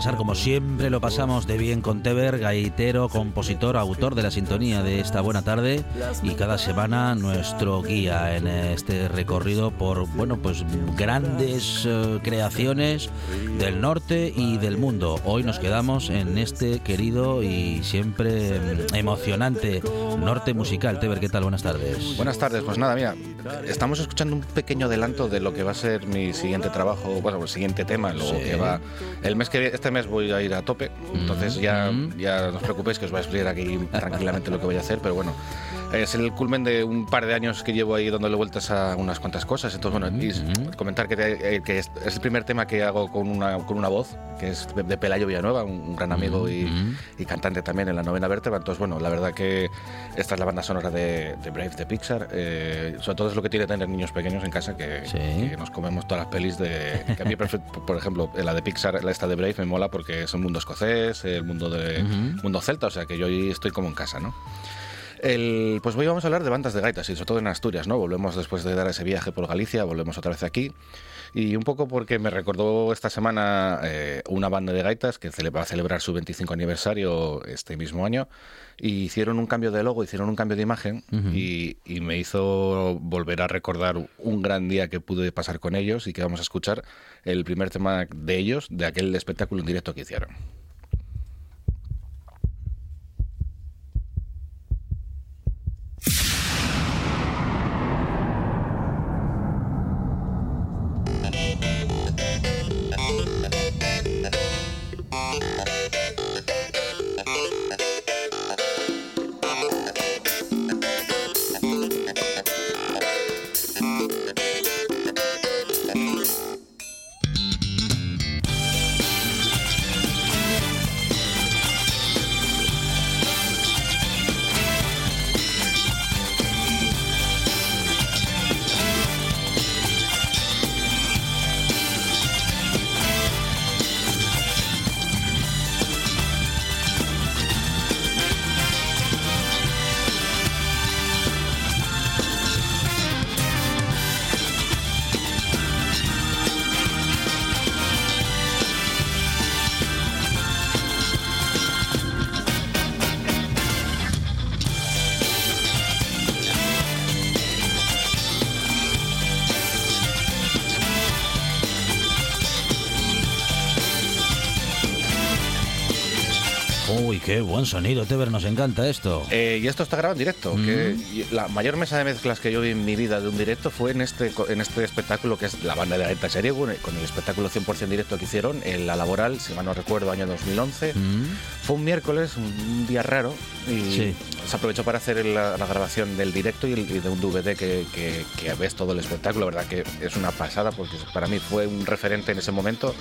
Pasar, como siempre lo pasamos de bien con Teber, gaitero, compositor, autor de la sintonía de esta buena tarde y cada semana nuestro guía en este recorrido por, bueno, pues grandes eh, creaciones del norte y del mundo. Hoy nos quedamos en este querido y siempre mm, emocionante norte musical. Teber, ¿qué tal? Buenas tardes. Buenas tardes, pues nada, mira, estamos escuchando un pequeño adelanto de lo que va a ser mi siguiente trabajo, bueno, el siguiente tema, lo Sí. que va. El mes que este mes voy a ir a tope, entonces ya, ya no os preocupéis que os voy a explicar aquí tranquilamente lo que voy a hacer, pero bueno, es el culmen de un par de años que llevo ahí dándole vueltas a unas cuantas cosas, entonces bueno, Mm. comentar que, te- eh, que es, el primer tema que hago con una, con una voz, que es de, Pelayo Villanueva, un, gran amigo y, Mm. y cantante también en la novena vértebra. Entonces, bueno, la verdad que esta es la banda sonora de, de Brave de Pixar. Eh, sobre todo es lo que tiene tener niños pequeños en casa, que, Sí. que nos comemos todas las pelis de. Que a mí, por ejemplo, la de Pixar, la esta de Brave, me mola porque es un mundo escocés, el mundo de Ujú. mundo celta, o sea que yo ahí estoy como en casa, ¿no? El, pues hoy vamos a hablar de bandas de gaitas y sobre todo en Asturias, ¿no? Volvemos después de dar ese viaje por Galicia, volvemos otra vez aquí. Y un poco porque me recordó esta semana eh, una banda de gaitas que va a celebrar su 25 aniversario este mismo año. Y hicieron un cambio de logo, hicieron un cambio de imagen y, y me hizo volver a recordar un gran día que pude pasar con ellos y que vamos a escuchar el primer tema de ellos, de aquel espectáculo en directo que hicieron. Qué buen sonido, Teber, nos encanta esto. Eh, y esto está grabado en directo. que y la mayor mesa de mezclas que yo vi en mi vida de un directo fue en este, en este espectáculo que es la banda de Gaeta Serie, con el con el espectáculo 100% directo que hicieron en la laboral, si mal no recuerdo, año 2011. Mm. Fue un miércoles, un día raro, y Sí. se aprovechó para hacer la, la grabación del directo y, el- y de un DVD que, que- que ves todo el espectáculo. La verdad que es una pasada porque para mí fue un referente en ese momento.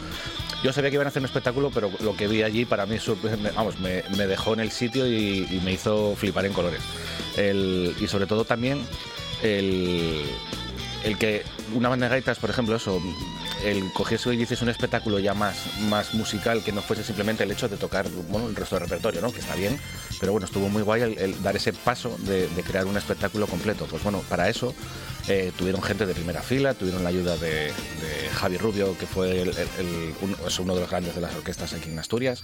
Yo sabía que iban a hacer un espectáculo, pero lo que vi allí para mí vamos, me, me dejó en el sitio y, me hizo flipar en colores. El- y sobre todo también el, el que una banda de gaitas, por ejemplo, eso, el cogiese y hiciese un espectáculo ya más, más musical que no fuese simplemente el hecho de tocar bueno, el resto del repertorio, ¿no? que está bien, pero bueno, estuvo muy guay el, dar ese paso de, crear un espectáculo completo. Pues bueno, para eso eh, tuvieron gente de primera fila, tuvieron la ayuda de, Javi Rubio, que fue el, uno de los grandes de las orquestas aquí en Asturias,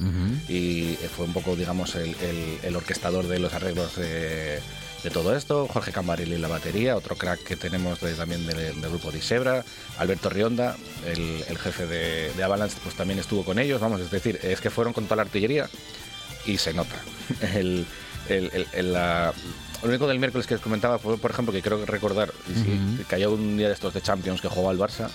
y fue un poco, digamos, el, orquestador de los arreglos de de todo esto, Jorge Cambarelli en la batería, otro crack que tenemos también del, grupo de Isebra, Alberto Rionda, el, jefe de, de, Avalanche, pues también estuvo con ellos, vamos, es decir, es que fueron con toda la artillería y se nota. El, la, lo único del miércoles que os comentaba fue, por ejemplo, que creo recordar, y que cayó un día de estos de Champions que jugó al Barça,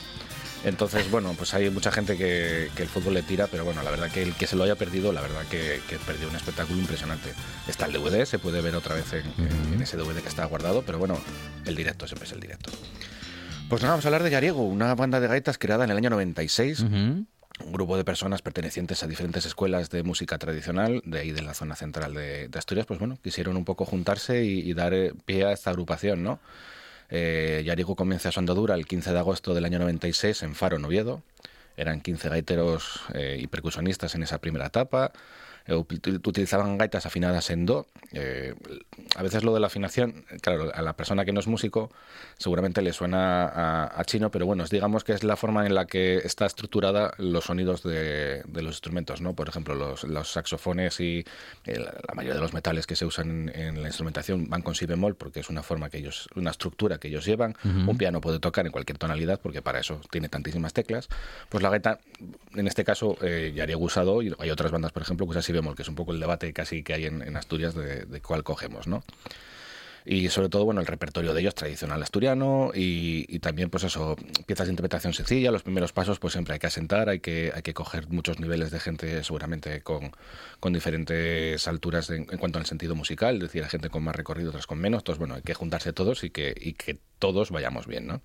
entonces, bueno, pues hay mucha gente que, el fútbol le tira, pero bueno, la verdad que el que se lo haya perdido, la verdad que, perdió un espectáculo impresionante. Está el DVD, se puede ver otra vez en, ese DVD que está guardado, pero bueno, el directo siempre es el directo. Pues nada, vamos a hablar de Yariego, una banda de gaitas creada en el año 96. Un grupo de personas pertenecientes a diferentes escuelas de música tradicional, de ahí de la zona central de, Asturias, pues bueno, quisieron un poco juntarse y, y dar eh, pie a esta agrupación, ¿no? Eh, Yarigo comienza su andadura el 15 de agosto del año 96 en Faro, Noviedo. Eran 15 gaiteros eh, y percusionistas en esa primera etapa. Eh, utilizaban gaitas afinadas en do. Eh, a veces lo de la afinación, claro, a la persona que no es músico seguramente le suena a, chino, pero bueno, digamos que es la forma en la que está estructurada los sonidos de, los instrumentos, ¿no? Por ejemplo, los, saxofones y eh, la, mayoría de los metales que se usan en, la instrumentación van con si bemol porque es una forma que ellos, una estructura que ellos llevan. Un piano puede tocar en cualquier tonalidad porque para eso tiene tantísimas teclas. Pues la gaita, en este caso, ya haría usado y hay otras bandas, por ejemplo, que usan si que es un poco el debate casi que hay en, Asturias de, cuál cogemos, ¿no? y sobre todo bueno el repertorio de ellos tradicional asturiano y, también pues eso piezas de interpretación sencilla los primeros pasos pues siempre hay que asentar hay que hay que coger muchos niveles de gente seguramente con, con diferentes alturas en, cuanto al sentido musical es decir hay gente con más recorrido otras con menos entonces bueno hay que juntarse todos y que y que todos vayamos bien no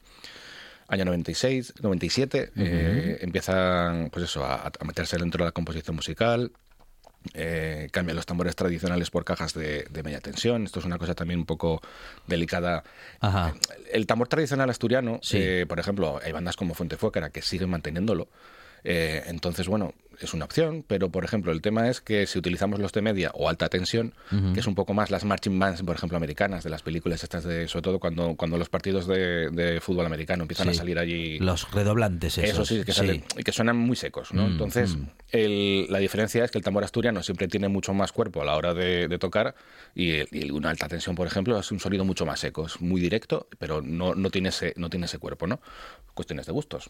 año 96 97 eh, empiezan pues eso a, a meterse dentro de la composición musical eh, cambian los tambores tradicionales por cajas de, media tensión. Esto es una cosa también un poco delicada. El tambor tradicional asturiano, eh, por ejemplo, hay bandas como Fuente Fuécara que siguen manteniéndolo. Eh, entonces, bueno, es una opción, pero por ejemplo, el tema es que si utilizamos los de media o alta tensión, que es un poco más las marching bands, por ejemplo, americanas, de las películas estas de, sobre todo cuando, cuando los partidos de, fútbol americano empiezan a salir allí. Los redoblantes, esos. Eso sí, que, Salen, que suenan muy secos, ¿no? Mm, Entonces, mm. la diferencia es que el tambor asturiano siempre tiene mucho más cuerpo a la hora de, tocar y, una alta tensión, por ejemplo, es un sonido mucho más seco, es muy directo, pero no, no, tiene, ese, no tiene ese cuerpo, ¿no? Cuestiones de gustos.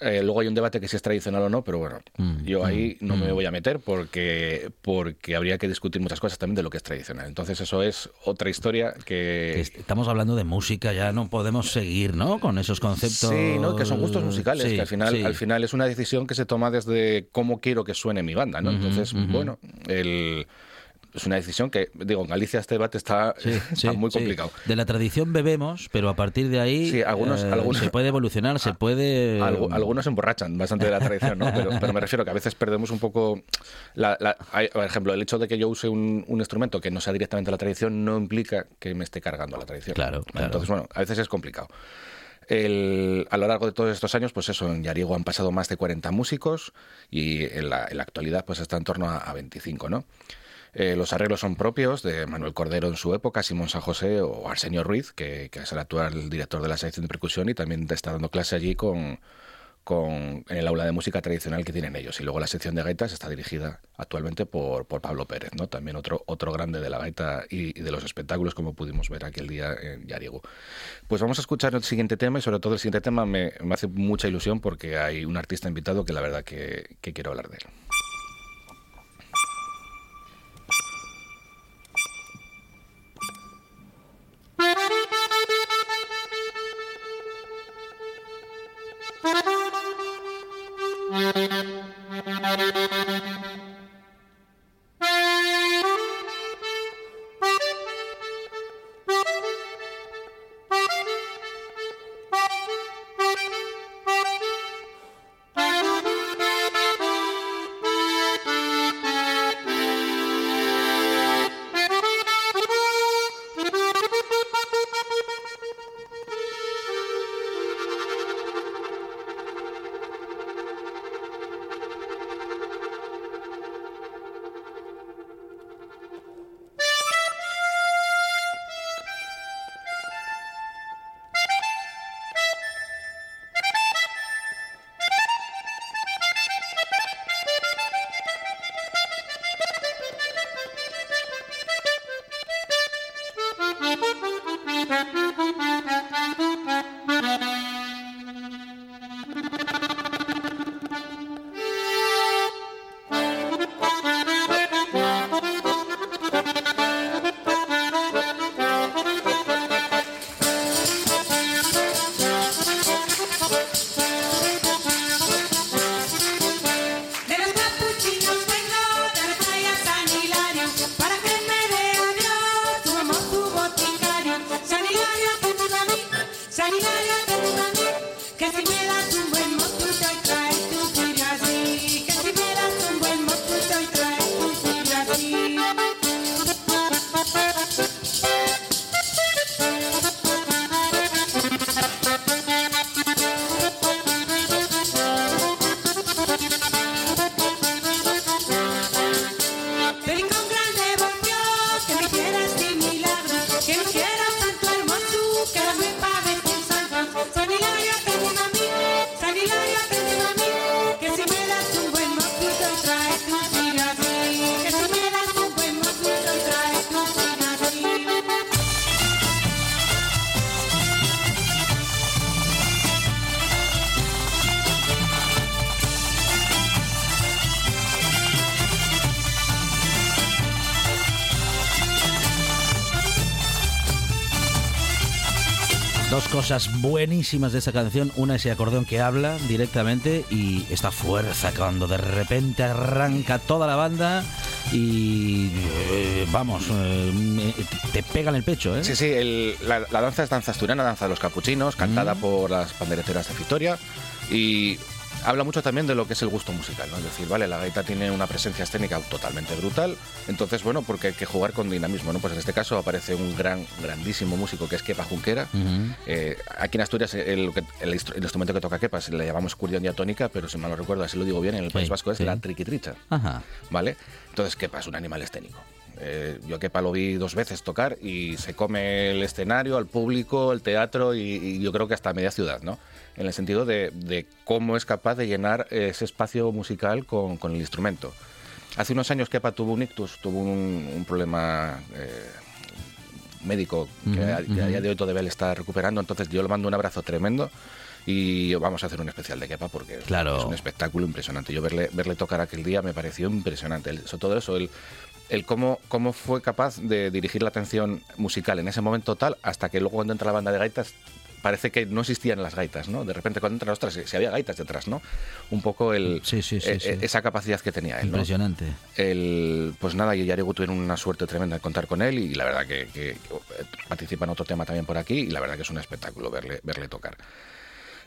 Eh, luego hay un debate que si es tradicional o no, pero bueno, mm, yo ahí mm, no me mm. voy a meter porque, porque habría que discutir muchas cosas también de lo que es tradicional. Entonces eso es otra historia que... Estamos hablando de música, ya no podemos seguir, ¿no? Con esos conceptos... Sí, ¿no? que son gustos musicales, que al final, al final es una decisión que se toma desde cómo quiero que suene mi banda, ¿no? Entonces, bueno, el es una decisión que, digo, en Galicia este debate está, muy complicado. De la tradición bebemos, pero a partir de ahí algunos, eh, algunos, se puede evolucionar, se puede... algunos se emborrachan bastante de la tradición, ¿no? Pero, me refiero que a veces perdemos un poco... La, por ejemplo, el hecho de que yo use un, instrumento que no sea directamente la tradición no implica que me esté cargando la tradición. Claro, Entonces, bueno, a veces es complicado. a lo largo de todos estos años, pues eso, en Yarigo han pasado más de 40 músicos y en la, actualidad pues está en torno a, a 25, ¿no? Eh, los arreglos son propios de Manuel Cordero en su época, Simón San José o Arsenio Ruiz, que, es el actual director de la sección de percusión y también está dando clase allí con, con, en el aula de música tradicional que tienen ellos. Y luego la sección de gaitas está dirigida actualmente por, por Pablo Pérez, ¿no? también otro, otro grande de la gaita y, de los espectáculos, como pudimos ver aquel día en Yarigo. Pues vamos a escuchar el siguiente tema y sobre todo el siguiente tema me, hace mucha ilusión porque hay un artista invitado que la verdad que quiero hablar de él. Cosas buenísimas de esta canción. Una ese acordeón que habla directamente y esta fuerza cuando de repente arranca toda la banda y eh, vamos, eh, te pega en el pecho. ¿eh? Sí, sí, la, danza es danza asturiana, danza de los capuchinos, cantada mm. por las pandereteras de Victoria y habla mucho también de lo que es el gusto musical, ¿no? Es decir, vale, la gaita tiene una presencia escénica totalmente brutal, entonces, bueno, porque hay que jugar con dinamismo, ¿no? Pues en este caso aparece un gran, grandísimo músico que es Kepa Junquera. Eh, aquí en Asturias el, instrumento que toca Kepa le llamamos curdión diatónica, pero si mal no recuerdo, así lo digo bien, en el País Vasco es la triquitricha, ¿vale? Entonces, Kepa es un animal escénico. Eh, yo a Kepa lo vi dos veces tocar y se come el escenario, al público, el teatro y, y yo creo que hasta media ciudad, ¿no? en el sentido de, cómo es capaz de llenar ese espacio musical con, el instrumento. Hace unos años Kepa tuvo un ictus, tuvo un, problema eh, médico que, a, día de hoy todavía le está recuperando, entonces yo le mando un abrazo tremendo y vamos a hacer un especial de Kepa porque es un espectáculo impresionante. Yo verle, verle tocar aquel día me pareció impresionante. sobre todo eso, el, el cómo, cómo fue capaz de dirigir la atención musical en ese momento tal, hasta que luego cuando entra la banda de gaitas parece que no existían las gaitas, ¿no? De repente cuando entran, ostras, si había gaitas detrás, ¿no? Un poco el, sí, sí, sí, e, esa capacidad que tenía él, Impresionante. El, pues nada, y Yarigu tuvieron una suerte tremenda de contar con él y la verdad que, que participa en otro tema también por aquí y la verdad que es un espectáculo verle, verle tocar.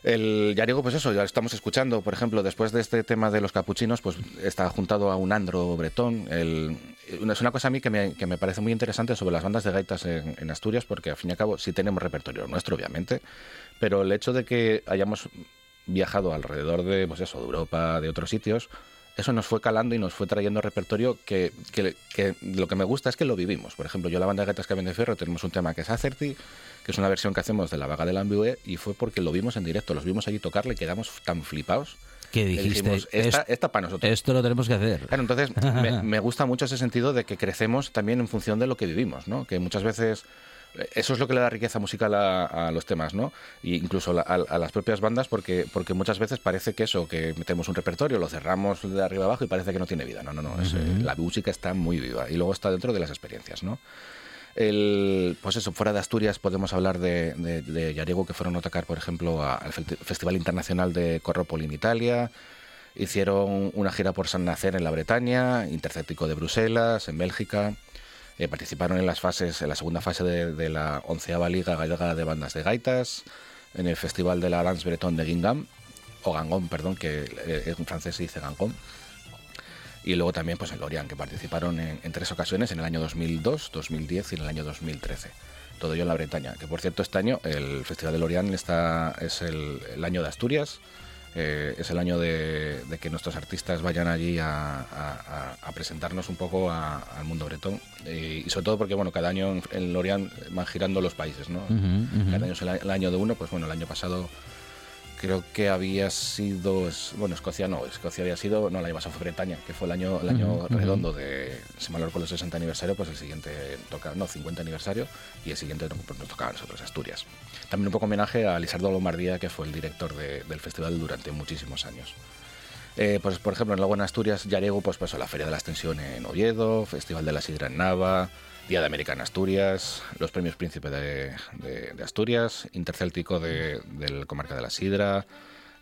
El Yarigo, pues eso, ya estamos escuchando, por ejemplo, después de este tema de los capuchinos, pues está juntado a un andro bretón. Es una cosa a mí que me, que me, parece muy interesante sobre las bandas de gaitas en, Asturias, porque al fin y al cabo sí tenemos repertorio nuestro, obviamente, pero el hecho de que hayamos viajado alrededor de, pues eso, de Europa, de otros sitios, eso nos fue calando y nos fue trayendo repertorio que, que, que, lo que me gusta es que lo vivimos. Por ejemplo, yo la banda de gaitas que de Ferro tenemos un tema que es Acerti, que es una versión que hacemos de la vaga del Ambiue y fue porque lo vimos en directo, los vimos allí tocarle y quedamos tan flipados. Que dijiste, esta, para nosotros. Esto lo tenemos que hacer. Claro, entonces me, gusta mucho ese sentido de que crecemos también en función de lo que vivimos, ¿no? Que muchas veces eso es lo que le da riqueza musical a, los temas, ¿no? E incluso a, las propias bandas, porque, porque muchas veces parece que eso, que metemos un repertorio, lo cerramos de arriba abajo y parece que no tiene vida. No, no, no. la música está muy viva y luego está dentro de las experiencias, ¿no? El, pues eso, fuera de Asturias podemos hablar de, de, Yariego que fueron a tocar, por ejemplo, al Festival Internacional de Corropoli en Italia. Hicieron una gira por San Nacer en la Bretaña, Intercéptico de Bruselas, en Bélgica. Eh, participaron en las fases, en la segunda fase de, la onceava Liga Gallega de Bandas de Gaitas, en el Festival de la Dance Breton de Guingamp, o Gangon, perdón, que eh, en francés se dice Gangon y luego también pues en Lorient, que participaron en, tres ocasiones, en el año 2002, 2010 y en el año 2013. Todo ello en la Bretaña, que por cierto este año el Festival de Lorient está, es el, año de Asturias, eh, es el año de, que nuestros artistas vayan allí a, presentarnos un poco al mundo bretón. Y sobre todo porque bueno cada año en, Lorient van girando los países no cada año es el, año de uno pues bueno el año pasado creo que había sido, bueno, Escocia no, Escocia había sido, no, el año pasado fue Bretaña, que fue el año, el año redondo de, si mal con el 60 aniversario, pues el siguiente toca, no, 50 aniversario, y el siguiente pues, nos tocaba a nosotros, Asturias. También un poco homenaje a Lisardo Lombardía, que fue el director del festival durante muchísimos años. Eh, pues por ejemplo en la Buena Asturias, Yarego, pues, pues la Feria de la Extensión en Oviedo, Festival de la Sidra en Nava, Día de América en Asturias, los premios Príncipe de, Asturias, Intercéltico de, del Comarca de la Sidra,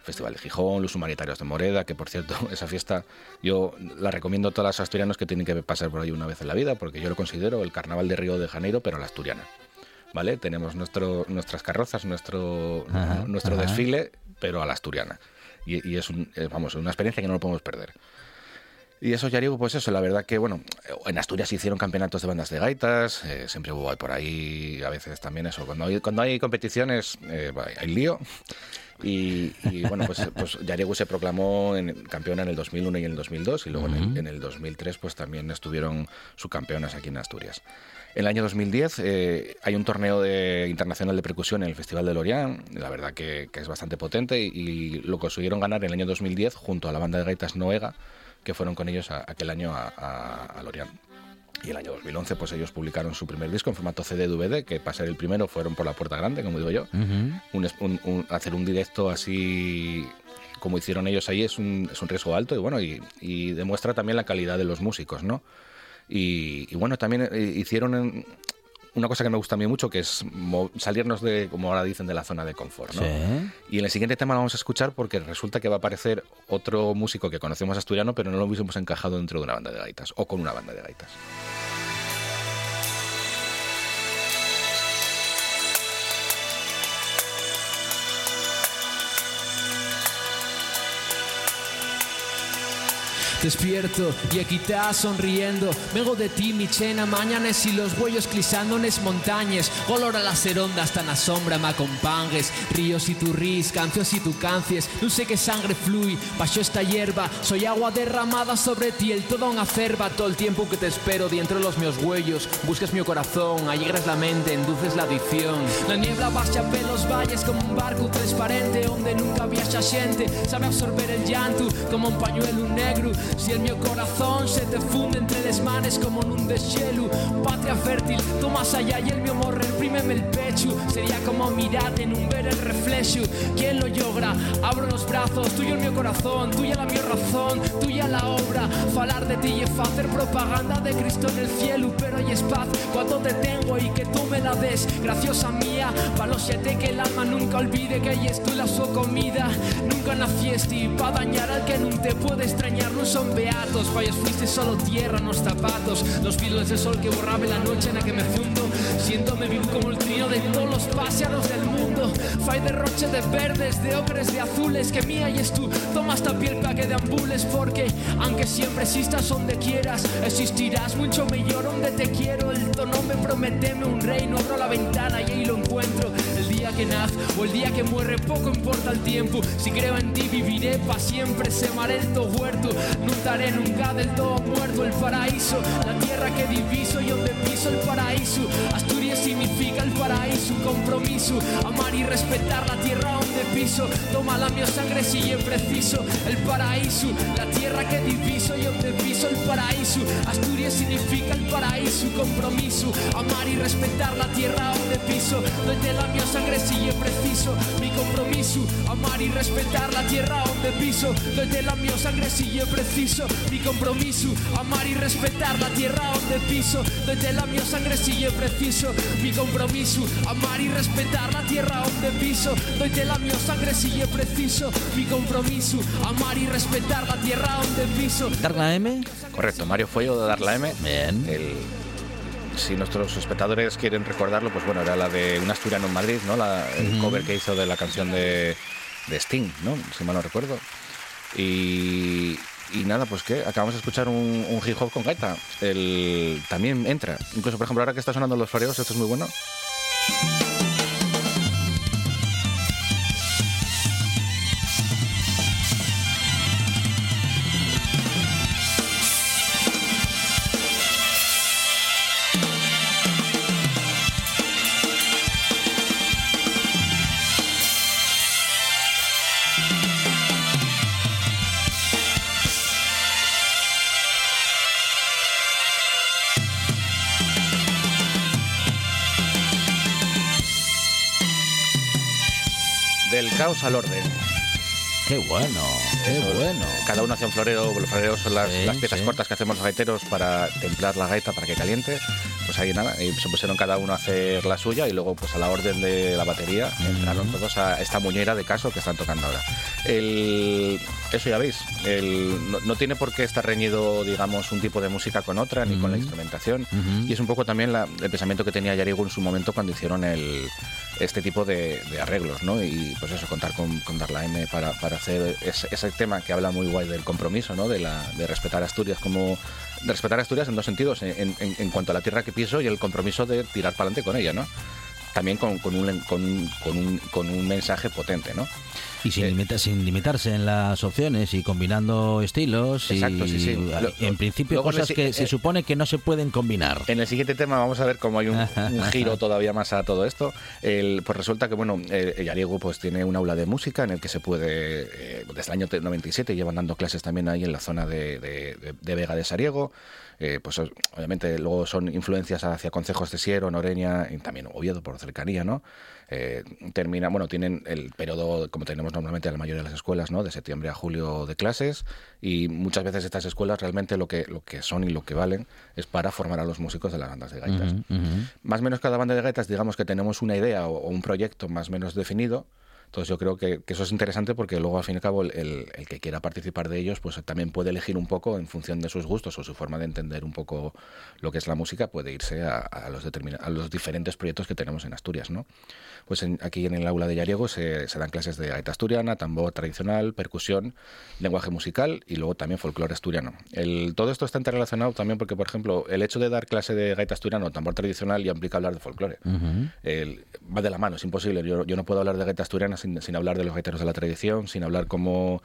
Festival de Gijón, los Humanitarios de Moreda, que por cierto, esa fiesta yo la recomiendo a todos los asturianos que tienen que pasar por ahí una vez en la vida, porque yo lo considero el Carnaval de Río de Janeiro, pero a la asturiana. ¿Vale? Tenemos nuestro, nuestras carrozas, nuestro, nuestro desfile, pero a la asturiana. Y, es, vamos, una experiencia que no lo podemos perder. Y eso, ya digo, pues eso, la verdad que, bueno, en Asturias se hicieron campeonatos de bandas de gaitas, eh, siempre hubo por ahí, a veces también eso, cuando hay, cuando hay competiciones eh, hay lío. Y, bueno, pues, pues Yarigu se proclamó en, campeona en el 2001 y en el 2002, y luego en, el, 2003 pues también estuvieron subcampeonas aquí en Asturias. En el año 2010 eh, hay un torneo de, internacional de percusión en el Festival de Lorient, la verdad que, es bastante potente, y, y, lo consiguieron ganar en el año 2010 junto a la banda de gaitas Noega, que fueron con ellos aquel año a, a, Lorient. Y el año 2011, pues ellos publicaron su primer disco en formato CD-DVD, que para ser el primero fueron por la puerta grande, como digo yo. hacer un directo así como hicieron ellos ahí es un, es un riesgo alto y bueno, y, demuestra también la calidad de los músicos, ¿no? Y, bueno, también eh, hicieron una cosa que me gusta a mí mucho, que es salirnos de, como ahora dicen, de la zona de confort. ¿no? Y en el siguiente tema lo vamos a escuchar porque resulta que va a aparecer otro músico que conocemos asturiano, pero no lo hubiésemos encajado dentro de una banda de gaitas o con una banda de gaitas. Despierto y aquí sonriendo. Vengo de ti, mi chena, mañanes y los huellos clisando en es montañas. Olor a las ondas tan a sombra me acompangues. Ríos y tu ris, canciones y tu cancies. Sé qué sangre fluye, pasó esta hierba. Soy agua derramada sobre ti, el todo una cerva. Todo el tiempo que te espero dentro de los míos huellos. Busques mi corazón, alegras la mente, enduces la adicción. La niebla baja pelos valles como un barco transparente donde nunca había gente. Sabe absorber el llanto como un pañuelo negro. Si el mío corazón se te funde entre las manes como en un deshielo Patria fértil, tú más allá y el mío morre, Sería como mirar en un ver el reflejo ¿Quién lo logra? Abro los brazos, tuyo el mío corazón Tuya la mi razón, tuya la obra Falar de ti y hacer propaganda de Cristo en el cielo Pero hay paz cuando te tengo y que tú me la des Graciosa mía, para los siete que el alma nunca olvide Que es tú la su comida Nunca naciste y pa' dañar al que nunca te puede extrañar No son beatos, fallos fuiste solo tierra, no zapatos. Los filos de sol que borraba la noche en la que me fundo. Siéntome vivo como el trío de todos los pájaros del mundo. Fai derroche de verdes, de ocres, de azules. Que mía y es tú, toma esta piel para que deambules. Porque aunque siempre existas donde quieras, existirás mucho mejor donde te quiero. El tono me prometeme un reino, abro la ventana y ahí lo encuentro. Día que nace o el día que muere, poco importa el tiempo. Si creo en ti, viviré para siempre. Semaré el to huerto estaré nunca del todo muerto el paraíso, la tierra que diviso y donde piso el paraíso. Asturias significa el paraíso, compromiso, amar y respetar la tierra donde piso. Toma la mi sangre si es preciso, el paraíso, la tierra que diviso y donde piso el paraíso. Asturias significa el paraíso, compromiso, amar y respetar la tierra donde piso. Donde la mi sangre si es preciso, mi compromiso, amar y respetar la tierra donde piso. Donde la mi sangre si es preciso mi compromiso, amar y respetar la tierra donde piso, desde la mi sangre sigue preciso, mi compromiso, amar y respetar la tierra donde piso, desde la mi sangre sigue preciso, mi compromiso, amar y respetar la tierra donde piso. ¿Dar la M? Correcto, Mario Fuego de Dar la M. Bien. El, si nuestros espectadores quieren recordarlo, pues bueno, era la de un asturiano en Madrid, ¿no? La, el cover que hizo de la canción de, de Sting, ¿no? Si mal no recuerdo. Y, y nada, pues que acabamos de escuchar un, un hip hop con gaita. El, también entra. Incluso, por ejemplo, ahora que está sonando los fareos, esto es muy bueno. Caos al orden. Qué bueno, qué bueno. Cada uno hace un floreo, los floreos son las, piezas cortas que hacemos los gaiteros para templar la gaita para que caliente. Pues ahí nada, y se pusieron cada uno a hacer la suya y luego pues a la orden de la batería entraron todos a esta muñera de caso que están tocando ahora. El, eso ya veis, el, no, tiene por qué estar reñido, digamos, un tipo de música con otra, ni con la instrumentación. Y es un poco también el pensamiento que tenía Yarigo en su momento cuando hicieron el, este tipo de, arreglos, ¿no? Y pues eso, contar con, con Darla M para, para hacer ese, tema que habla muy guay del compromiso, ¿no? De, la, de respetar Asturias como... De respetar Asturias en dos sentidos, en, en, cuanto a la tierra que piso y el compromiso de tirar para adelante con ella, ¿no? También con, con, un, con, con, un, con un mensaje potente, ¿no? Y sin, eh, sin limitarse en las opciones y combinando estilos. Exacto, y, sí, sí. en principio, cosas que se eh, supone que no se pueden combinar. En el siguiente tema vamos a ver cómo hay un, giro todavía más a todo esto. El, pues resulta que, bueno, el, el pues tiene un aula de música en el que se puede, eh, desde el año 97, llevan dando clases también ahí en la zona de, de, de Vega de Sariego. Eh, pues obviamente luego son influencias hacia concejos de Siero, Noreña, y también Oviedo por cercanía, ¿no? Eh, termina, bueno, tienen el periodo, como tenemos normalmente en la mayoría de las escuelas, ¿no? De septiembre a julio de clases y muchas veces estas escuelas realmente lo que, lo que son y lo que valen es para formar a los músicos de las bandas de gaitas. Más o menos cada banda de gaitas, digamos que tenemos una idea o un proyecto más o menos definido entonces yo creo que, eso es interesante porque luego al fin y al cabo el, que quiera participar de ellos pues también puede elegir un poco en función de sus gustos o su forma de entender un poco lo que es la música, puede irse a, los, a los diferentes proyectos que tenemos en Asturias. ¿no? Pues aquí en el aula de Yariego se, dan clases de gaita asturiana, tambor tradicional, percusión, lenguaje musical y luego también folclore asturiano. El, todo esto está interrelacionado también porque, por ejemplo, el hecho de dar clase de gaita asturiano, tambor tradicional, ya implica hablar de folclore. va de la mano, es imposible. Yo, yo no puedo hablar de gaita asturiana sin, sin hablar de los gaiteros de la tradición, sin hablar como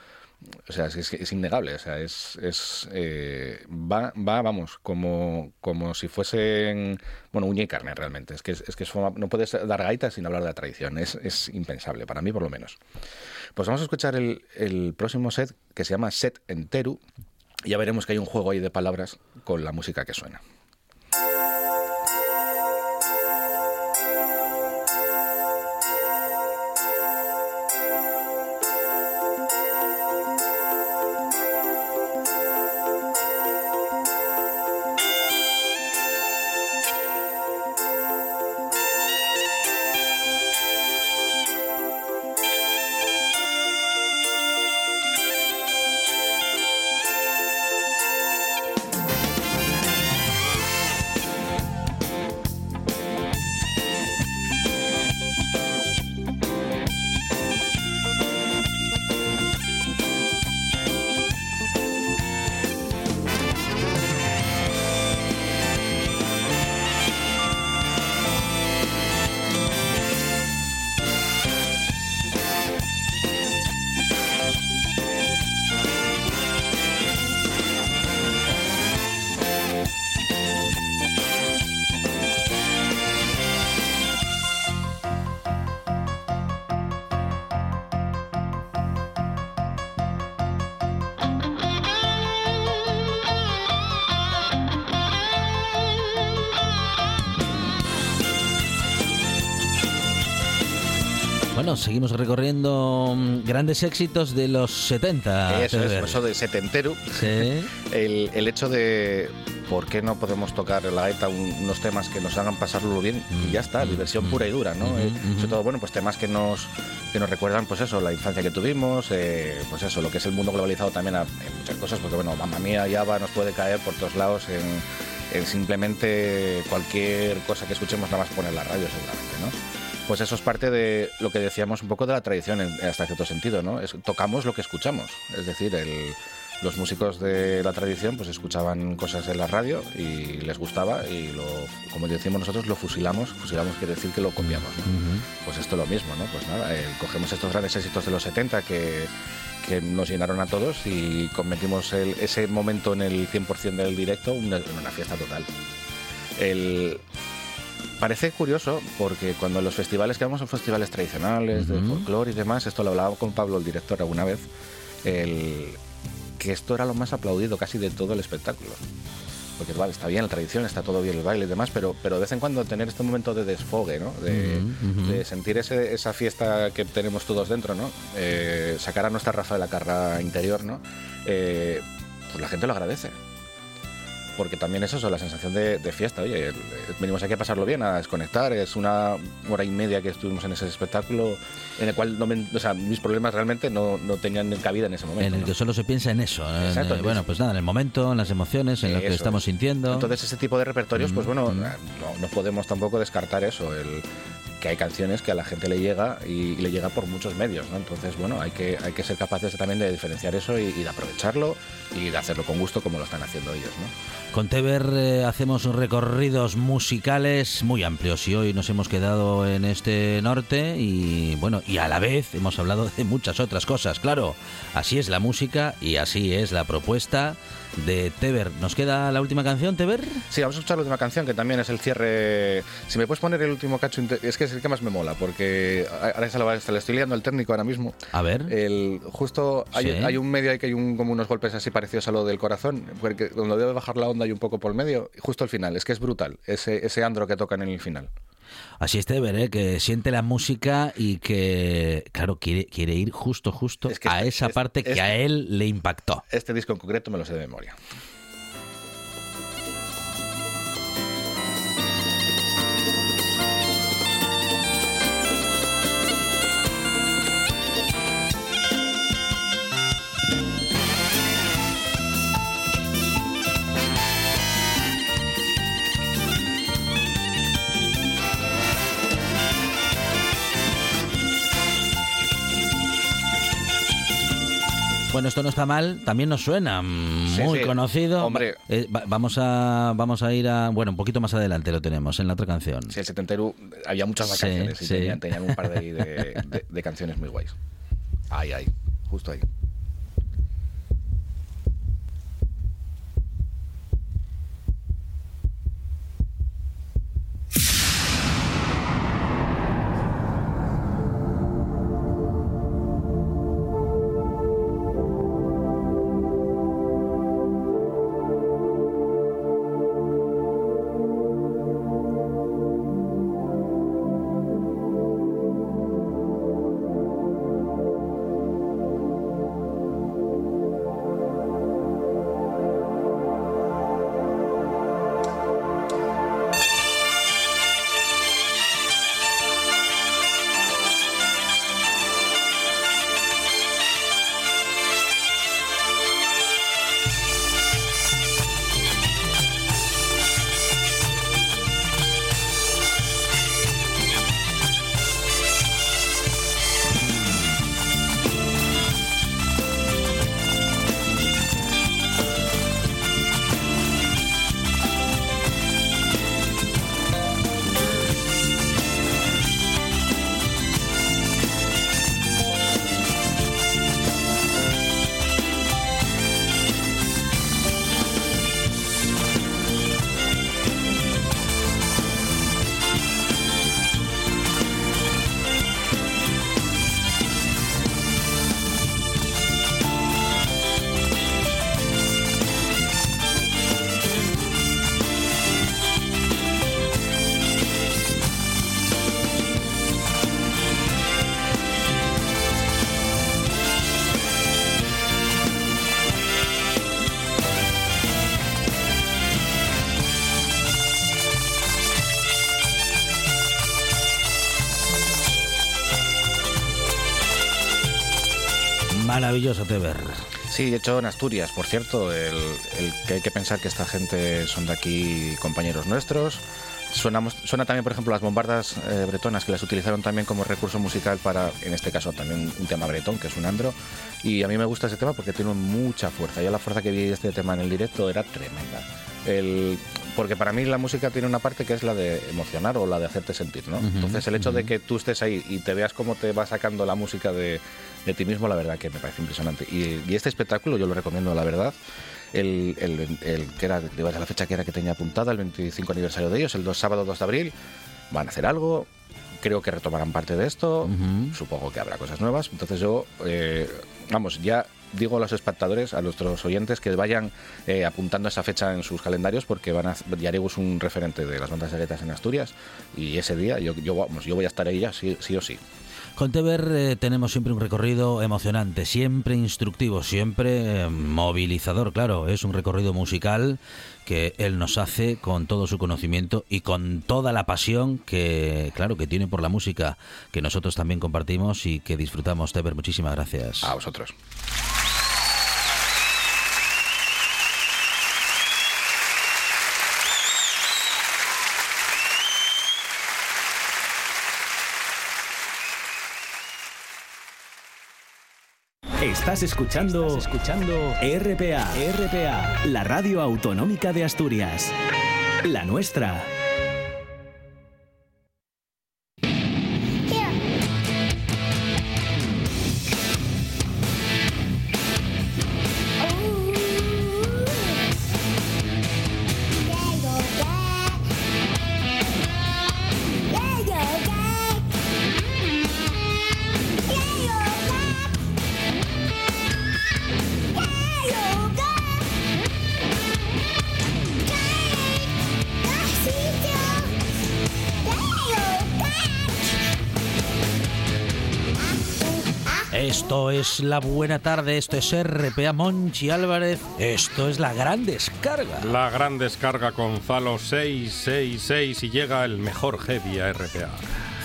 o sea, es, innegable, o sea, es, es eh, va, va, vamos, como, como si fuesen, bueno, uña y carne realmente, es que, es que no puedes dar gaitas sin hablar de la tradición, es, es impensable, para mí por lo menos. Pues vamos a escuchar el, el próximo set que se llama Set Enteru, y ya veremos que hay un juego ahí de palabras con la música que suena. Grandes éxitos de los 70. Eso es, eso de setentero. Sí. El, hecho de por qué no podemos tocar la gaita unos temas que nos hagan pasarlo bien y ya está, mm, diversión mm, pura y dura, ¿no? Eh, sobre todo, bueno, pues temas que nos que nos recuerdan, pues eso, la infancia que tuvimos, eh, pues eso, lo que es el mundo globalizado también en muchas cosas, porque bueno, mamá mía, ya va, nos puede caer por todos lados en, en simplemente cualquier cosa que escuchemos nada más poner la radio seguramente, ¿no? Pues eso es parte de lo que decíamos un poco de la tradición, hasta cierto sentido, ¿no? tocamos lo que escuchamos. Es decir, los músicos de la tradición pues escuchaban cosas en la radio y les gustaba y lo, como decimos nosotros, lo fusilamos. Fusilamos quiere decir que lo copiamos, Pues esto es lo mismo, ¿no? Pues nada, eh, cogemos estos grandes éxitos de los 70 que, nos llenaron a todos y convertimos ese momento en el 100% del directo en una fiesta total. El, parece curioso porque cuando los festivales que vamos son festivales tradicionales, de folclore y demás, esto lo hablaba con Pablo, el director, alguna vez, el, que esto era lo más aplaudido casi de todo el espectáculo. Porque vale, está bien la tradición, está todo bien el baile y demás, pero, pero de vez en cuando tener este momento de desfogue, ¿no? de, sentir ese, esa fiesta que tenemos todos dentro, ¿no? Eh, sacar a nuestra raza de la carra interior, ¿no? Eh, pues la gente lo agradece porque también es eso, la sensación de, fiesta. Oye, venimos aquí a pasarlo bien, a desconectar. Es una hora y media que estuvimos en ese espectáculo en el cual no o sea, mis problemas realmente no, no, tenían cabida en ese momento. En el que solo se piensa en eso. bueno, pues nada, en el momento, en las emociones, en lo que estamos sintiendo. Entonces, ese tipo de repertorios, pues bueno, no, no podemos tampoco descartar eso. El, que hay canciones que a la gente le llega y, le llega por muchos medios, ¿no? Entonces, bueno, hay que, hay que ser capaces también de diferenciar eso y, de aprovecharlo y de hacerlo con gusto como lo están haciendo ellos, ¿no? Con Teber eh, hacemos recorridos musicales muy amplios y hoy nos hemos quedado en este norte y bueno, y a la vez hemos hablado de muchas otras cosas, claro, así es la música y así es la propuesta de Teber. ¿Nos queda la última canción, Teber? Sí, vamos a escuchar la última canción, que también es el cierre. Si me puedes poner el último cacho, es que es el que más me mola, porque ahora se, lo, le estoy liando al técnico ahora mismo. A ver. El, justo hay, hay un medio ahí que hay un, como unos golpes así parecidos a lo del corazón, porque donde debe bajar la onda y un poco por el medio, justo al final. Es que es brutal, ese, ese andro que tocan en el final. Así es Teber, ¿eh? que siente la música y que, claro, quiere, quiere ir justo, justo a este esa parte que a él le impactó. Este disco en concreto me lo sé de memoria. Bueno, esto no está mal, también nos suena muy conocido. Hombre. Eh, vamos, a, vamos a ir a. Bueno, un poquito más adelante lo tenemos en la otra canción. Sí, el setentero había muchas canciones y tenían, un par de, de canciones muy guays. Ahí, ahí, justo ahí. Maravilloso Teber. Sí, hecho en Asturias, por cierto, el, que hay que pensar que esta gente son de aquí compañeros nuestros. Suena, suena también, por ejemplo, las bombardas eh, bretonas que las utilizaron también como recurso musical para, en este caso, también un tema bretón, que es un andro. Y a mí me gusta ese tema porque tiene mucha fuerza. Yo la fuerza que vi este tema en el directo era tremenda. El, porque para mí la música tiene una parte que es la de emocionar o la de hacerte sentir, ¿no? Entonces el hecho de que tú estés ahí y te veas cómo te va sacando la música de, de ti mismo, la verdad que me parece impresionante. Y, este espectáculo yo lo recomiendo, la verdad. El, el, que era, de la fecha que era que tenía apuntada, el 25 aniversario de ellos, el 2, sábado 2 de abril, van a hacer algo. Creo que retomarán parte de esto. Supongo que habrá cosas nuevas. Entonces yo, eh, vamos, ya digo a los espectadores, a nuestros oyentes, que vayan eh, apuntando esa fecha en sus calendarios porque van a, Yarego es un referente de las bandas de en Asturias y ese día yo, yo, vamos, yo voy a estar ahí ya sí, sí o sí. Con Teber eh, tenemos siempre un recorrido emocionante, siempre instructivo, siempre eh, movilizador, claro, es un recorrido musical que él nos hace con todo su conocimiento y con toda la pasión que, claro, que tiene por la música, que nosotros también compartimos y que disfrutamos. Teber, muchísimas gracias. A vosotros. Estás escuchando, escuchando RPA, RPA, la radio autonómica de Asturias. La nuestra. Esto es la buena tarde, esto es RPA Monchi Álvarez, esto es la gran descarga. La gran descarga con Zalo 666 y llega el mejor heavy a RPA.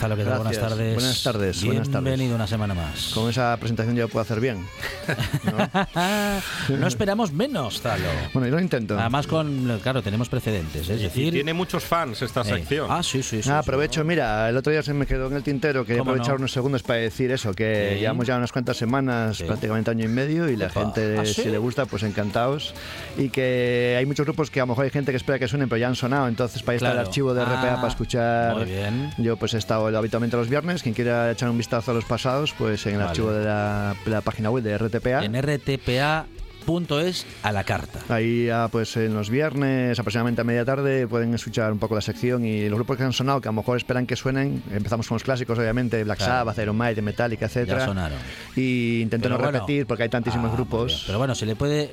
Zalo, ¿qué tal? Buenas tardes. Buenas tardes, buenas tardes. Bienvenido una semana más. Con esa presentación ya lo puedo hacer bien. no esperamos menos, Zalo. Bueno, yo lo intento. Además con, claro, tenemos precedentes, es Y decir... tiene muchos fans esta eh, sección. Ah, sí, sí, sí. Ah, sí. aprovecho, mira, el otro día se me quedó en el tintero, quería ¿Cómo aprovechar no? unos segundos para decir eso, que Sí. llevamos ya unas cuantas semanas, Sí. prácticamente año y medio, y la Epa. gente, ¿Ah, sí? si le gusta, pues encantados. Y que hay muchos grupos que a lo mejor hay gente que espera que suenen, pero ya han sonado, entonces para ahí está el Claro. archivo de RPA Ah, para escuchar. muy bien. Yo pues he estado habitualmente los viernes, quien quiera echar un vistazo a los pasados, pues en el Vale. archivo de la, página web de RTPA. En rtpa.es a la carta. Ahí ya, pues en los viernes, aproximadamente a media tarde, pueden escuchar un poco la sección y los grupos que han sonado, que a lo mejor esperan que suenen, empezamos con los clásicos, obviamente, Black Claro. Sabbath, Iron Maiden, Metallica, Ya etcétera. sonaron. Y intento Pero no bueno. repetir porque hay tantísimos Ah, grupos. Pero bueno, se le puede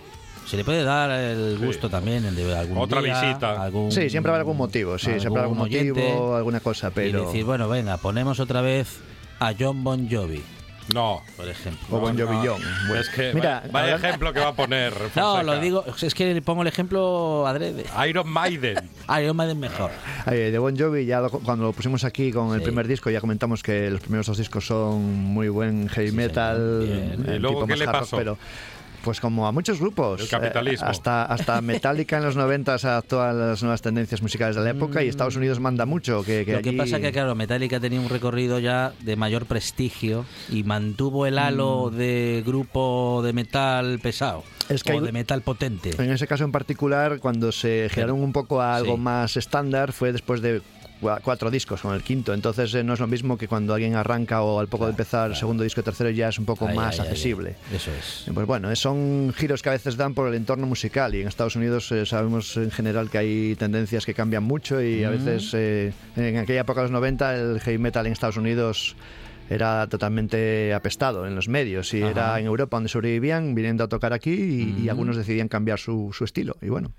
se le puede dar el gusto también de algún Otra día, visita. algún- Sí, siempre habrá algún motivo, sí, siempre habrá algún oyente, motivo, alguna cosa, y pero... decir, bueno, venga, ponemos otra vez a John Bon Jovi, No. por ejemplo. O Bon no, Jovi no. John. Bueno, Es que mira, vaya, hablando- ejemplo que va a poner. No, Fonseca. lo digo, es que le pongo el ejemplo adrede. Iron Maiden. Iron Maiden mejor. Eh, de Bon Jovi, ya lo- cuando lo pusimos aquí con el Sí. primer disco, ya comentamos que los primeros dos discos son muy buen heavy Sí, metal, eh, ¿Y luego tipo qué más le rock, pasó? pero pues como a muchos grupos, El capitalismo. eh, hasta, hasta Metallica en los 90 se adaptó a las nuevas tendencias musicales de la época y Estados Unidos manda mucho. Que, que Lo que pasa que, claro, Metallica tenía un recorrido ya de mayor prestigio y mantuvo el halo de grupo de metal pesado Mm. Es que o hay- de metal potente. En ese caso en particular, cuando se giraron un poco a algo sí. más estándar, fue después de cuatro discos con el quinto. Entonces eh, no es lo mismo que cuando alguien arranca o al poco de empezar el segundo disco, tercero ya es un poco Ay, más ay, accesible. ay. Eso es. Pues bueno, son giros que a veces dan por el entorno musical y en Estados Unidos eh, sabemos en general que hay tendencias que cambian mucho y a veces eh, en aquella época de los 90 el heavy metal en Estados Unidos era totalmente apestado en los medios y era en Europa donde sobrevivían viniendo a tocar aquí y, y algunos decidían cambiar su, su estilo y bueno.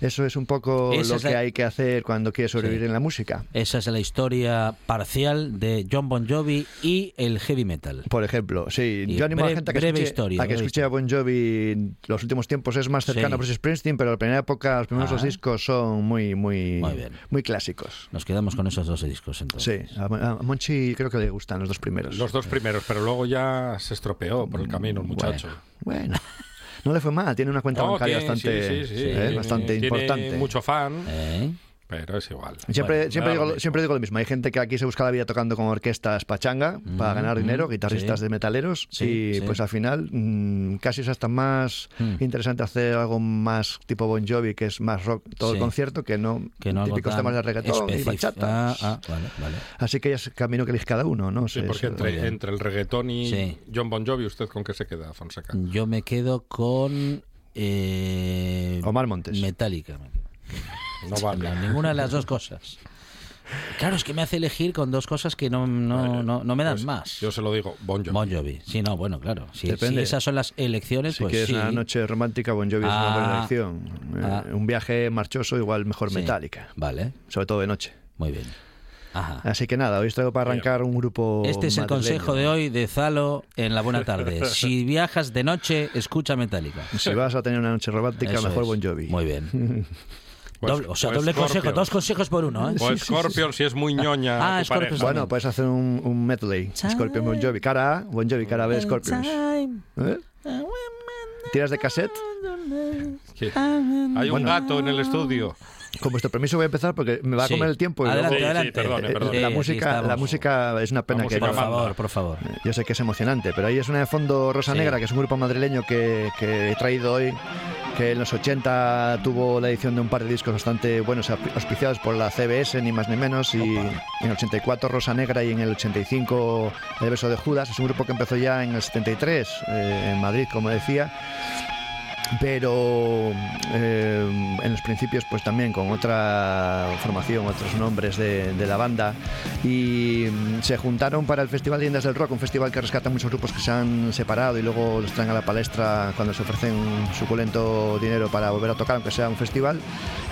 Eso es un poco Esa lo que la- hay que hacer cuando quieres sobrevivir Sí. en la música. Esa es la historia parcial de John Bon Jovi y el heavy metal. Por ejemplo, sí, Y yo animo a la breve- gente a que breve escuche, historia, a que breve escuche a Bon Jovi. Los últimos tiempos es más cercano Sí. a Bruce Springsteen, pero la primera época, los primeros Ah. dos discos son muy, muy, Muy bien. muy clásicos. Nos quedamos con esos dos discos entonces. Sí, a, a Monchi creo que le gustan los dos primeros. Los dos primeros, pero luego ya se estropeó por el camino el muchacho. Bueno, no le fue mal, tiene una cuenta No, bancaria tiene- bastante, sí, sí, sí, eh, tiene- bastante tiene importante. mucho fan, ¿Eh? Pero es igual. Siempre, Bueno, siempre, digo, mismo. siempre digo lo mismo. Hay gente que aquí se busca la vida tocando con orquestas pachanga para ganar dinero, guitarristas sí. de metaleros, Sí, y sí. pues al final mm, casi es hasta más Mm. interesante hacer algo más tipo Bon Jovi, que es más rock todo Sí. el concierto, que no, Que no típicos temas de reggaetón y bachata. Ah, ah, vale, vale. Así que ya es el camino que elige cada uno, ¿no? Sí, sé, porque entre, entre el reggaetón y Sí. John Bon Jovi, ¿usted con qué se queda, Fonseca? Yo me quedo con eh, Omar Montes. Metallica. No vale. No, ninguna de las dos cosas. Claro, es que me hace elegir con dos cosas que no, no, no, no me dan Pues más. Yo se lo digo, Bon Jovi. Bon Jovi. Sí, no, bueno, claro. Si, Depende. si esas son las elecciones, Si pues quieres sí. una noche romántica, Bon Jovi es una Ah. buena elección. Eh, Ah. Un viaje marchoso, igual mejor Sí. Metallica. Vale, Sobre todo de noche. muy bien. Ajá. Así que nada, hoy os traigo para arrancar un grupo. Este es el consejo de hoy de Zalo en la buena tarde. Si viajas de noche, escucha Metallica. Si vas a tener una noche romántica, Eso mejor es. Bon Jovi. Muy bien. Pues- Doble- o sea, pues doble consejo, dos consejos por uno, ¿eh? O Scorpion, si es muy ñoña. Ah, tu pareja. Bueno, puedes hacer un, un medley. Scorpion Bon Jovi. Cara A, Bon Jovi, cara B, Scorpions. ¿Eh? ¿Tiras de cassette? Hay un gato en el estudio. Con vuestro permiso voy a empezar porque me va a Sí. comer el tiempo. y Adelante, Sí, sí, adelante. perdone, luego- perdone. Eh, la, Sí, música, la música es una pena La que Por no- favor, por favor. Yo sé que es emocionante, pero ahí es una de fondo Rosa Sí. Negra, que es un grupo madrileño que, que he traído hoy, que en los 80 tuvo la edición de un par de discos bastante buenos, auspiciados por la CBS, ni más ni menos, y en el 84 Rosa Negra y en el 85 El beso de Judas. Es un grupo que empezó ya en el 73 eh, en Madrid, como decía. Pero eh, en los principios pues también con otra formación, otros nombres de, la banda. Y se juntaron para el Festival de Indas del Rock, un festival que rescata muchos grupos que se han separado y luego los traen a la palestra cuando se ofrecen suculento dinero para volver a tocar, aunque sea un festival.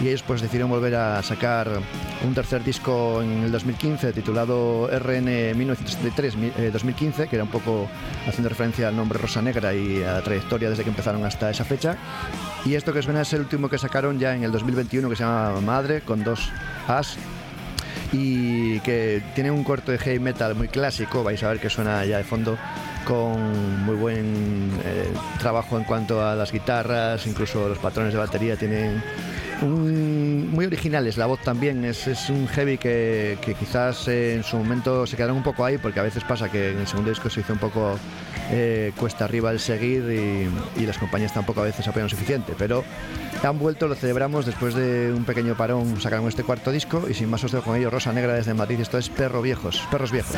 Y ellos pues decidieron volver a sacar un tercer disco en el 2015 titulado RN 1973-2015 que era un poco haciendo referencia al nombre Rosa Negra y a la trayectoria desde que empezaron hasta esa fecha y esto que suena es el último que sacaron ya en el 2021 que se llama Madre, con dos As. Y que tiene un corto de heavy metal muy clásico, vais a ver que suena ya de fondo, con muy buen eh, trabajo en cuanto a las guitarras, incluso los patrones de batería tienen un, muy originales. La voz también es, es un heavy que, que quizás eh, en su momento se quedaron un poco ahí, porque a veces pasa que en el segundo disco se hizo un poco eh, cuesta arriba el seguir y, y, las compañías tampoco a veces apoyan suficiente. Pero han vuelto, lo celebramos después de un pequeño parón, sacaron este cuarto disco y sin más os dejo con ellos Rosa Negra desde Madrid. Esto es Perro Viejos, Perros Viejos.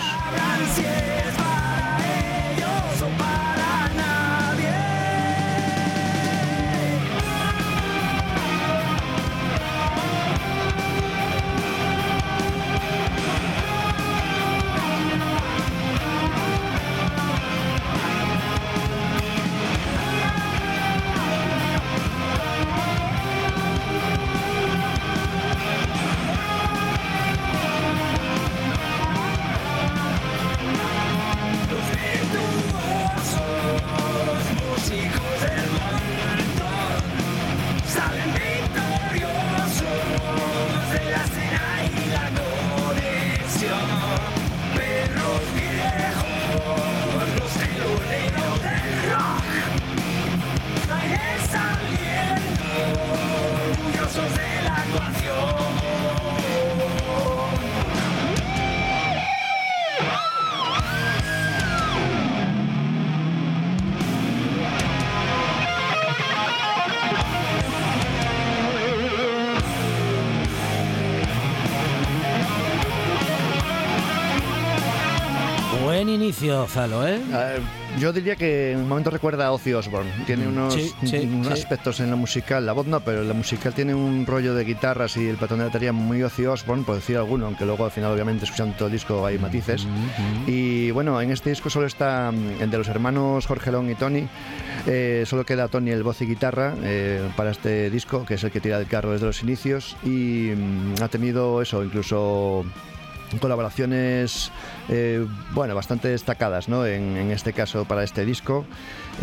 Zalo, ¿eh? Uh, yo diría que en un momento recuerda a Ozzy Osbourne. Tiene unos, sí, sí, unos sí. aspectos en la musical, la voz no, pero la musical tiene un rollo de guitarras y el patrón de batería muy Ozzy Osbourne, por decir alguno, aunque luego al final, obviamente, escuchando todo el disco hay matices. Mm -hmm. Y bueno, en este disco solo está el de los hermanos Jorge Long y Tony. Eh, solo queda Tony el voz y guitarra eh, para este disco, que es el que tira del carro desde los inicios. Y mm, ha tenido eso, incluso colaboraciones eh, bueno bastante destacadas ¿no? en, este caso para este disco.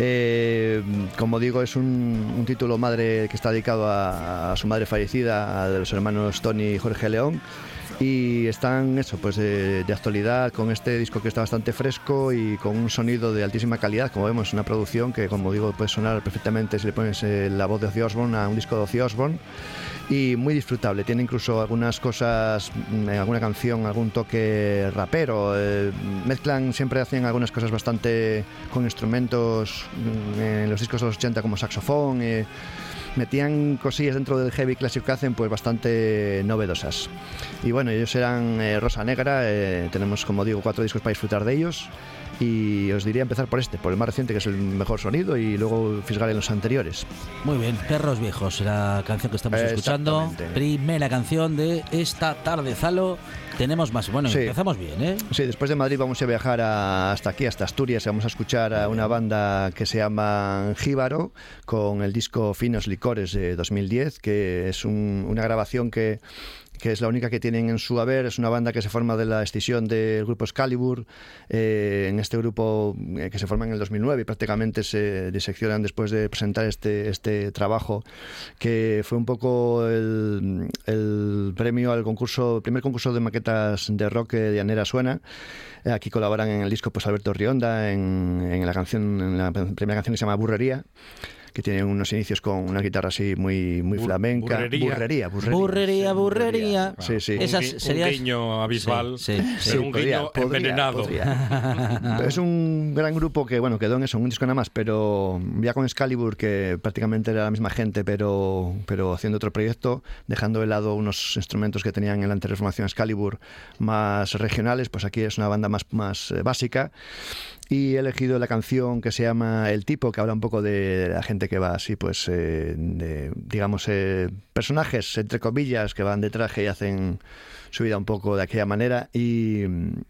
Eh, como digo es un, título madre que está dedicado a, su madre fallecida a de los hermanos Tony y Jorge León. Y están eso pues de, actualidad con este disco que está bastante fresco y con un sonido de altísima calidad como vemos una producción que como digo puede sonar perfectamente si le pones eh, la voz de Ozzy a un disco de Ozzy y muy disfrutable. Tiene incluso algunas cosas, en alguna canción, algún toque rapero. Eh, mezclan, siempre hacen algunas cosas bastante con instrumentos en los discos de los 80 como saxofón. Eh, metían cosillas dentro del heavy clásico que hacen pues bastante novedosas y bueno ellos eran eh, Rosa Negra eh, tenemos como digo cuatro discos para disfrutar de ellos y os diría empezar por este, por el más reciente que es el mejor sonido y luego fisgar en los anteriores. Muy bien, Perros Viejos, la canción que estamos escuchando, primera canción de esta tarde, Zalo. Tenemos más, bueno, sí. empezamos bien, ¿eh? Sí, después de Madrid vamos a viajar a, hasta aquí, hasta Asturias, y vamos a escuchar a una banda que se llama Jíbaro con el disco Finos Licores de 2010, que es un, una grabación que que es la única que tienen en su haber. Es una banda que se forma de la escisión del grupo Excalibur. Eh, en este grupo eh, que se forma en el 2009 y prácticamente se diseccionan después de presentar este, este trabajo, que fue un poco el, el premio al concurso, primer concurso de maquetas de rock de Anera Suena. Aquí colaboran en el disco pues Alberto Rionda, en, en la canción, en la primera canción que se llama Burrería que tiene unos inicios con una guitarra así muy, muy flamenca. Burrería. Burrería, burrería. Burrería, burrería. Sí, sí. Esas un, serías... un guiño abismal, sí, sí, sí. un podría, guiño podría, envenenado. Podría. es un gran grupo que, bueno, quedó en eso, un disco nada más, pero ya con Excalibur, que prácticamente era la misma gente, pero, pero haciendo otro proyecto, dejando de lado unos instrumentos que tenían en la anterior formación Excalibur más regionales, pues aquí es una banda más, más eh, básica. Y he elegido la canción que se llama El tipo, que habla un poco de la gente que va así, pues, eh, digamos, eh, personajes, entre comillas, que van de traje y hacen su vida un poco de aquella manera. Y,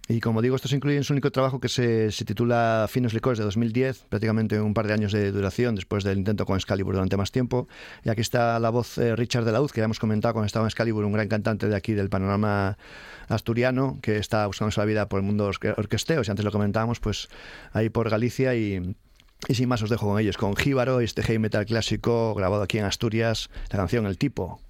y como digo, esto se incluye en su único trabajo que se, se, titula Finos Licores de 2010, prácticamente un par de años de duración después del intento con Excalibur durante más tiempo. Y aquí está la voz eh, Richard de la Uz, que ya hemos comentado cuando estaba en Excalibur, un gran cantante de aquí del panorama asturiano que está buscándose la vida por el mundo orquesteo. Si antes lo comentábamos, pues ahí por Galicia y. Y sin más os dejo con ellos, con Jíbaro, este heavy metal clásico grabado aquí en Asturias, la canción El Tipo.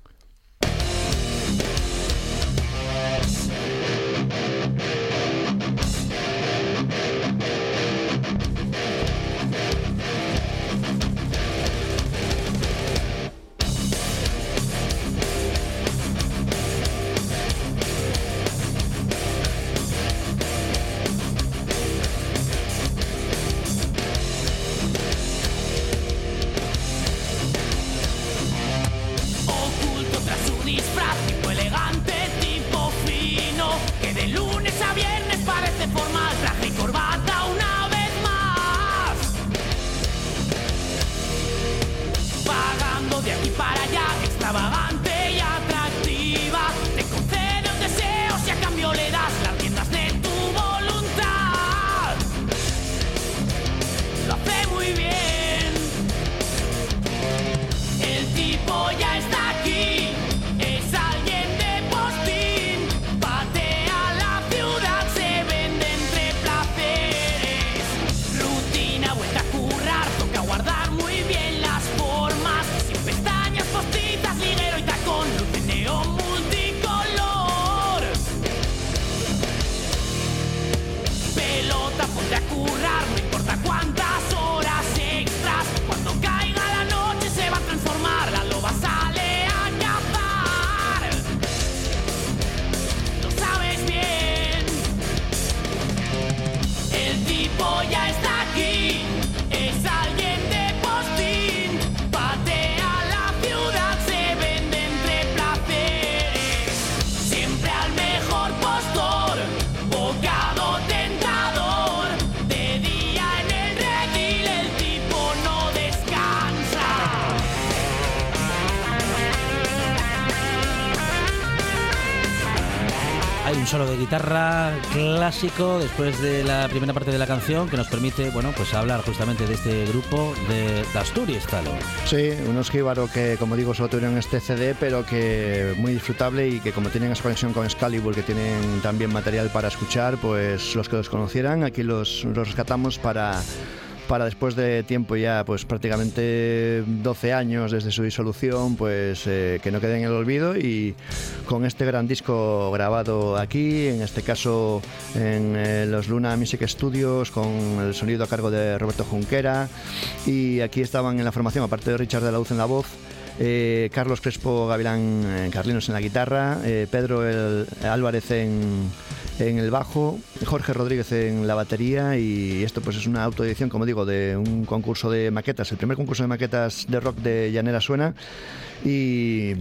Clásico después de la primera parte de la canción que nos permite, bueno, pues hablar justamente de este grupo de, Asturias, Talo. Sí, unos jíbaros que, como digo, solo tuvieron este CD, pero que muy disfrutable y que como tienen esa conexión con Excalibur, que tienen también material para escuchar, pues los que los conocieran, aquí los, los rescatamos para para después de tiempo ya, pues prácticamente 12 años desde su disolución, pues eh, que no quede en el olvido y con este gran disco grabado aquí, en este caso en eh, los Luna Music Studios, con el sonido a cargo de Roberto Junquera. Y aquí estaban en la formación, aparte de Richard de la Luz en la voz, eh, Carlos Crespo Gavilán Carlinos en la guitarra, Pedro Álvarez en en el bajo, Jorge Rodríguez en la batería y esto pues es una autoedición, como digo, de un concurso de maquetas, el primer concurso de maquetas de rock de Llanera Suena y,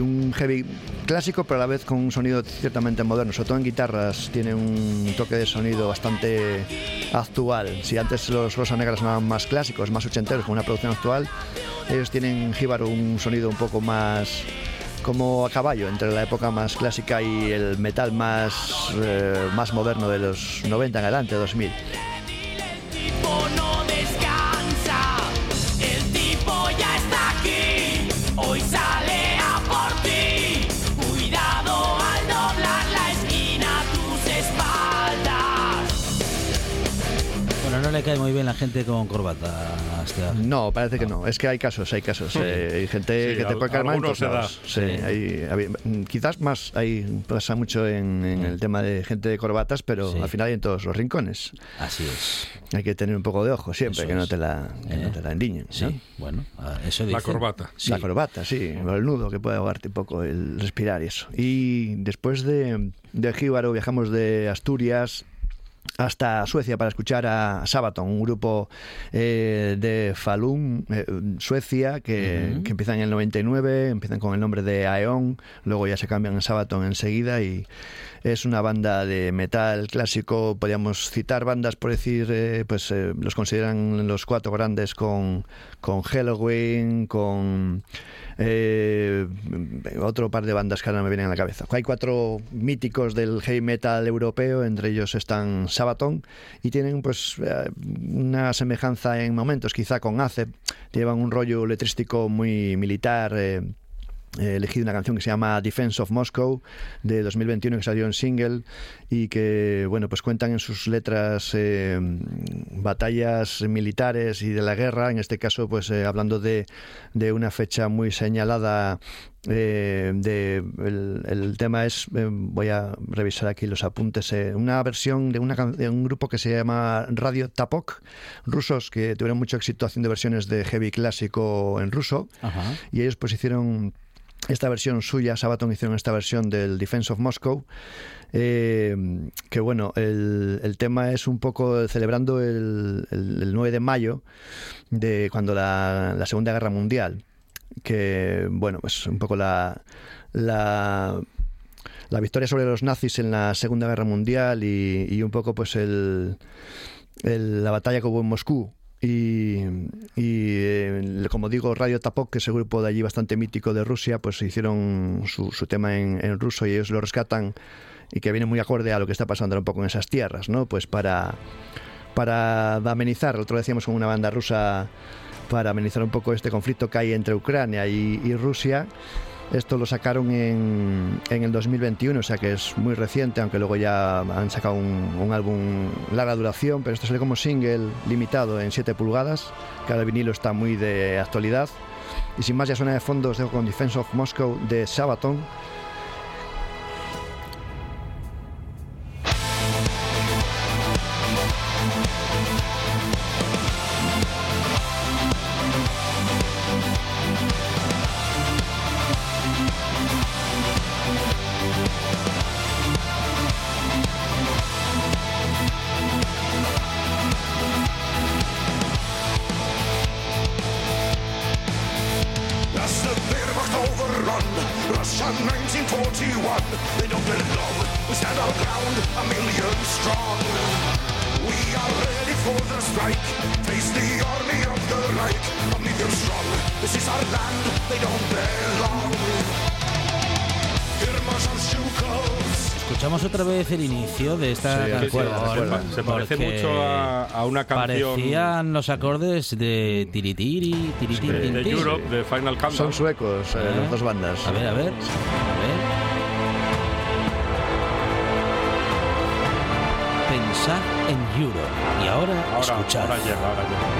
un heavy clásico pero a la vez con un sonido ciertamente moderno, sobre todo en guitarras tiene un toque de sonido bastante actual. Si antes los Rosa Negra sonaban más clásicos, más ochenteros, con una producción actual, ellos tienen Jíbaro un sonido un poco más como a caballo entre la época más clásica y el metal más, eh, más moderno de los 90 en adelante, 2000. Cae muy bien la gente con corbata. No, parece que no. Es que hay casos, hay casos. Eh, hay gente que te puede caer mal. Sí, hay, quizás más hay, pasa mucho en, el tema de gente de corbatas, pero al final hay en todos los rincones. Así es. Hay que tener un poco de ojo siempre, que no, te la, que no te la endiñen. Sí, bueno, eso dice. La corbata. La corbata, sí. El nudo que puede ahogarte un poco el respirar y eso. Y después de, de Jíbaro viajamos de Asturias hasta Suecia para escuchar a Sabaton, un grupo eh, de Falun, eh, Suecia, que, que, empiezan en el 99, empiezan con el nombre de Aeon, luego ya se cambian a Sabaton enseguida y es una banda de metal clásico, podríamos citar bandas por decir, eh, pues los consideran los cuatro grandes con, con Halloween, con eh, otro par de bandas que ahora me vienen a la cabeza. Hay cuatro míticos del heavy metal europeo, entre ellos están Sabaton, y tienen pues eh, una semejanza en momentos quizá con Acep, llevan un rollo letrístico muy militar. Eh, he elegido una canción que se llama Defense of Moscow de 2021 que salió en single y que bueno pues cuentan en sus letras eh, batallas militares y de la guerra en este caso pues eh, hablando de, de, una fecha muy señalada eh, de, el, el, tema es eh, voy a revisar aquí los apuntes eh, una versión de, una, de un grupo que se llama Radio Tapok rusos que tuvieron mucho éxito haciendo versiones de heavy clásico en ruso Ajá. y ellos pues hicieron esta versión suya, Sabaton hicieron esta versión del Defense of Moscow, eh, que bueno, el, el, tema es un poco celebrando el, el, el 9 de mayo de cuando la, Segunda Guerra Mundial, que bueno, pues un poco la, la, la victoria sobre los nazis en la Segunda Guerra Mundial y, y un poco pues el, la batalla que hubo en Moscú y, y eh, como digo, Radio Tapok, que es el grupo de allí bastante mítico de Rusia, pues hicieron su, su tema en, ruso y ellos lo rescatan y que viene muy acorde a lo que está pasando un poco en esas tierras, ¿no? Pues para, para amenizar, otro decíamos con una banda rusa, para amenizar un poco este conflicto que hay entre Ucrania y Rusia. Esto lo sacaron en, en, el 2021, o sea que es muy reciente, aunque luego ya han sacado un, un álbum larga duración, pero esto sale como single limitado en 7 pulgadas, el vinilo está muy de actualidad. Y sin más, ya suena de fondo, os dejo con Defense of Moscow de Sabaton. 1941. They don't belong. We stand our ground, a million strong. We are ready for the strike. Face the army of the light, a million strong. This is our land. They don't belong. Irma Shamshukov. Escuchamos otra vez el inicio de esta sí, canción. Sí, se parece mucho a, a, una canción. Parecían los acordes de Tiritiri, Tiritiri. Sí, de Europe, de Final Countdown. Son suecos, eh, las dos bandas. A ver, a ver. A ver. Pensad en Europe. Y ahora, ahora escuchad. Ahora llega, ahora llega.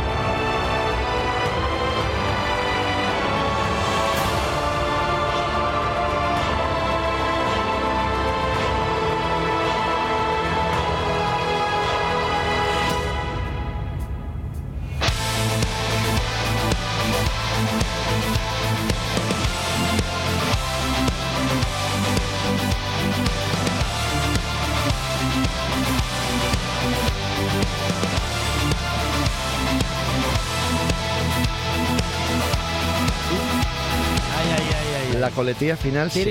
Coletilla final. Sí.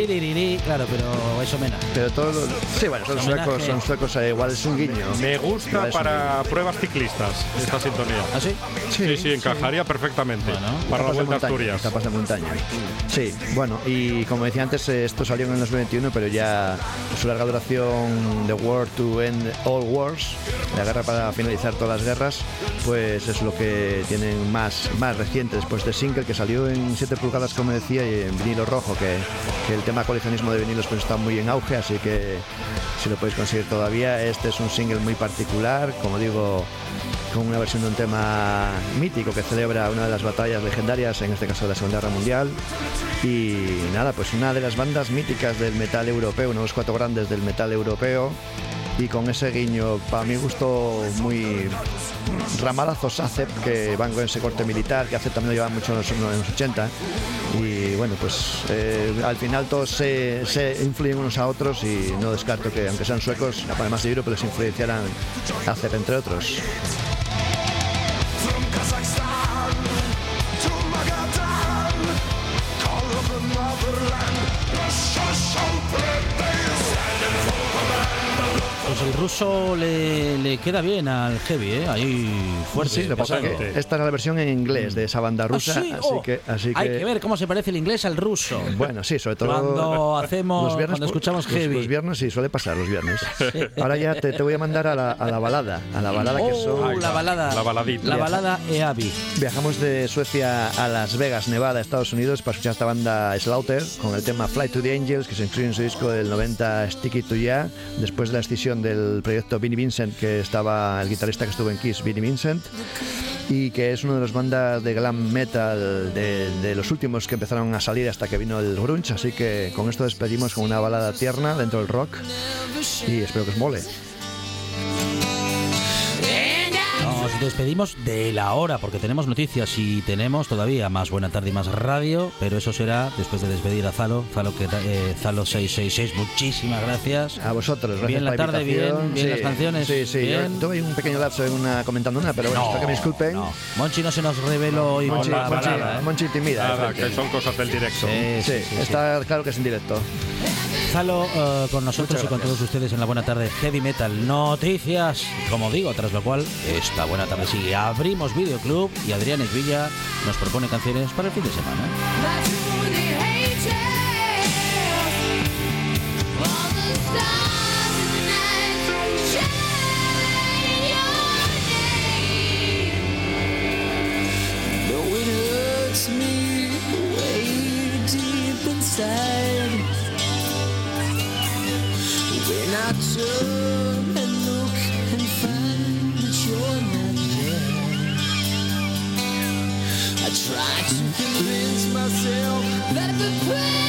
Claro, pero es homenaje. Pero todos los... Sí, bueno, son suecos, son suecos, eh, igual es un guiño. Me gusta para pruebas ciclistas esta sintonía. ¿Ah, sí? Sí, sí, sí encajaría sí. perfectamente bueno, para la Vuelta de Asturias. Etapas de montaña. Sí, bueno, y como decía antes, esto salió en el 2021, pero ya su larga duración, The War to End All Wars, la guerra para finalizar todas las guerras, pues es lo que tienen más, más reciente después de Single, que salió en 7 pulgadas, como decía, y en vinilo rojo, que, el tema coleccionismo de vinilos pues está muy en auge, así que si lo podéis conseguir todavía, este es un single muy particular, como digo, con una versión de un tema mítico que celebra una de las batallas legendarias, en este caso de la Segunda Guerra Mundial. Y nada, pues una de las bandas míticas del metal europeo, uno de los cuatro grandes del metal europeo. Y con ese guiño, para mi gusto, muy ramalazos ACEP, que van con ese corte militar, que ACEP también lo llevan mucho en los, los 80. Y bueno, pues eh, al final todos se, influyen unos a otros y no descarto que, aunque sean suecos, además de Europe, les influenciaran ACEP, entre otros. El ruso le, le queda bien al heavy, ¿eh? Ahí fuerte. Sí, lo que pasa es que esta es la versión en inglés de esa banda ¿Ah, rusa, sí? así Oh, que, así Hay que, que ver cómo se parece el inglés al ruso. Bueno, sí, sobre todo Cuando hacemos, cuando por- escuchamos los- heavy. Los, viernes sí, suele pasar los viernes. Ahora ya te, te voy a mandar a la, a la balada, a la balada que Oh, son... la balada. La baladita. La balada EABI. Viajamos de Suecia a Las Vegas, Nevada, Estados Unidos, para escuchar esta banda Slaughter con el tema Fly to the Angels, que se incluye en su disco del 90 Sticky to Ya, después de la escisión del proyecto Vinnie Vincent, que estaba el guitarrista que estuvo en Kiss, Vinnie Vincent, y que es una de las bandas de glam metal de, de los últimos que empezaron a salir hasta que vino el grunge, así que con esto despedimos con una balada tierna dentro del rock y espero que os mole. Nos despedimos de la hora porque tenemos noticias y tenemos todavía más Buena Tarde y más radio, pero eso será después de despedir a Zalo, Zalo, que, eh, Zalo 666. Muchísimas gracias. A vosotros, gracias Bien la tarde, bien- las canciones, Sí, sí, bien. yo tuve un pequeño lapso en una, comentando una, pero bueno, espero que me disculpen. no. Monchi no se nos reveló hoy Monchi, con la Monchi- balada, ¿eh? Monchi timida. Que son cosas del directo. Sí, Sí, sí, sí, sí. está claro que es en directo. Zalo eh, con nosotros y con todos ustedes en la buena tarde Heavy Metal Noticias, como digo, tras lo cual esta buena tarde sigue. Abrimos videoclub y Adrián Esvilla nos propone canciones para el fin de semana. Try to convince myself that the pain,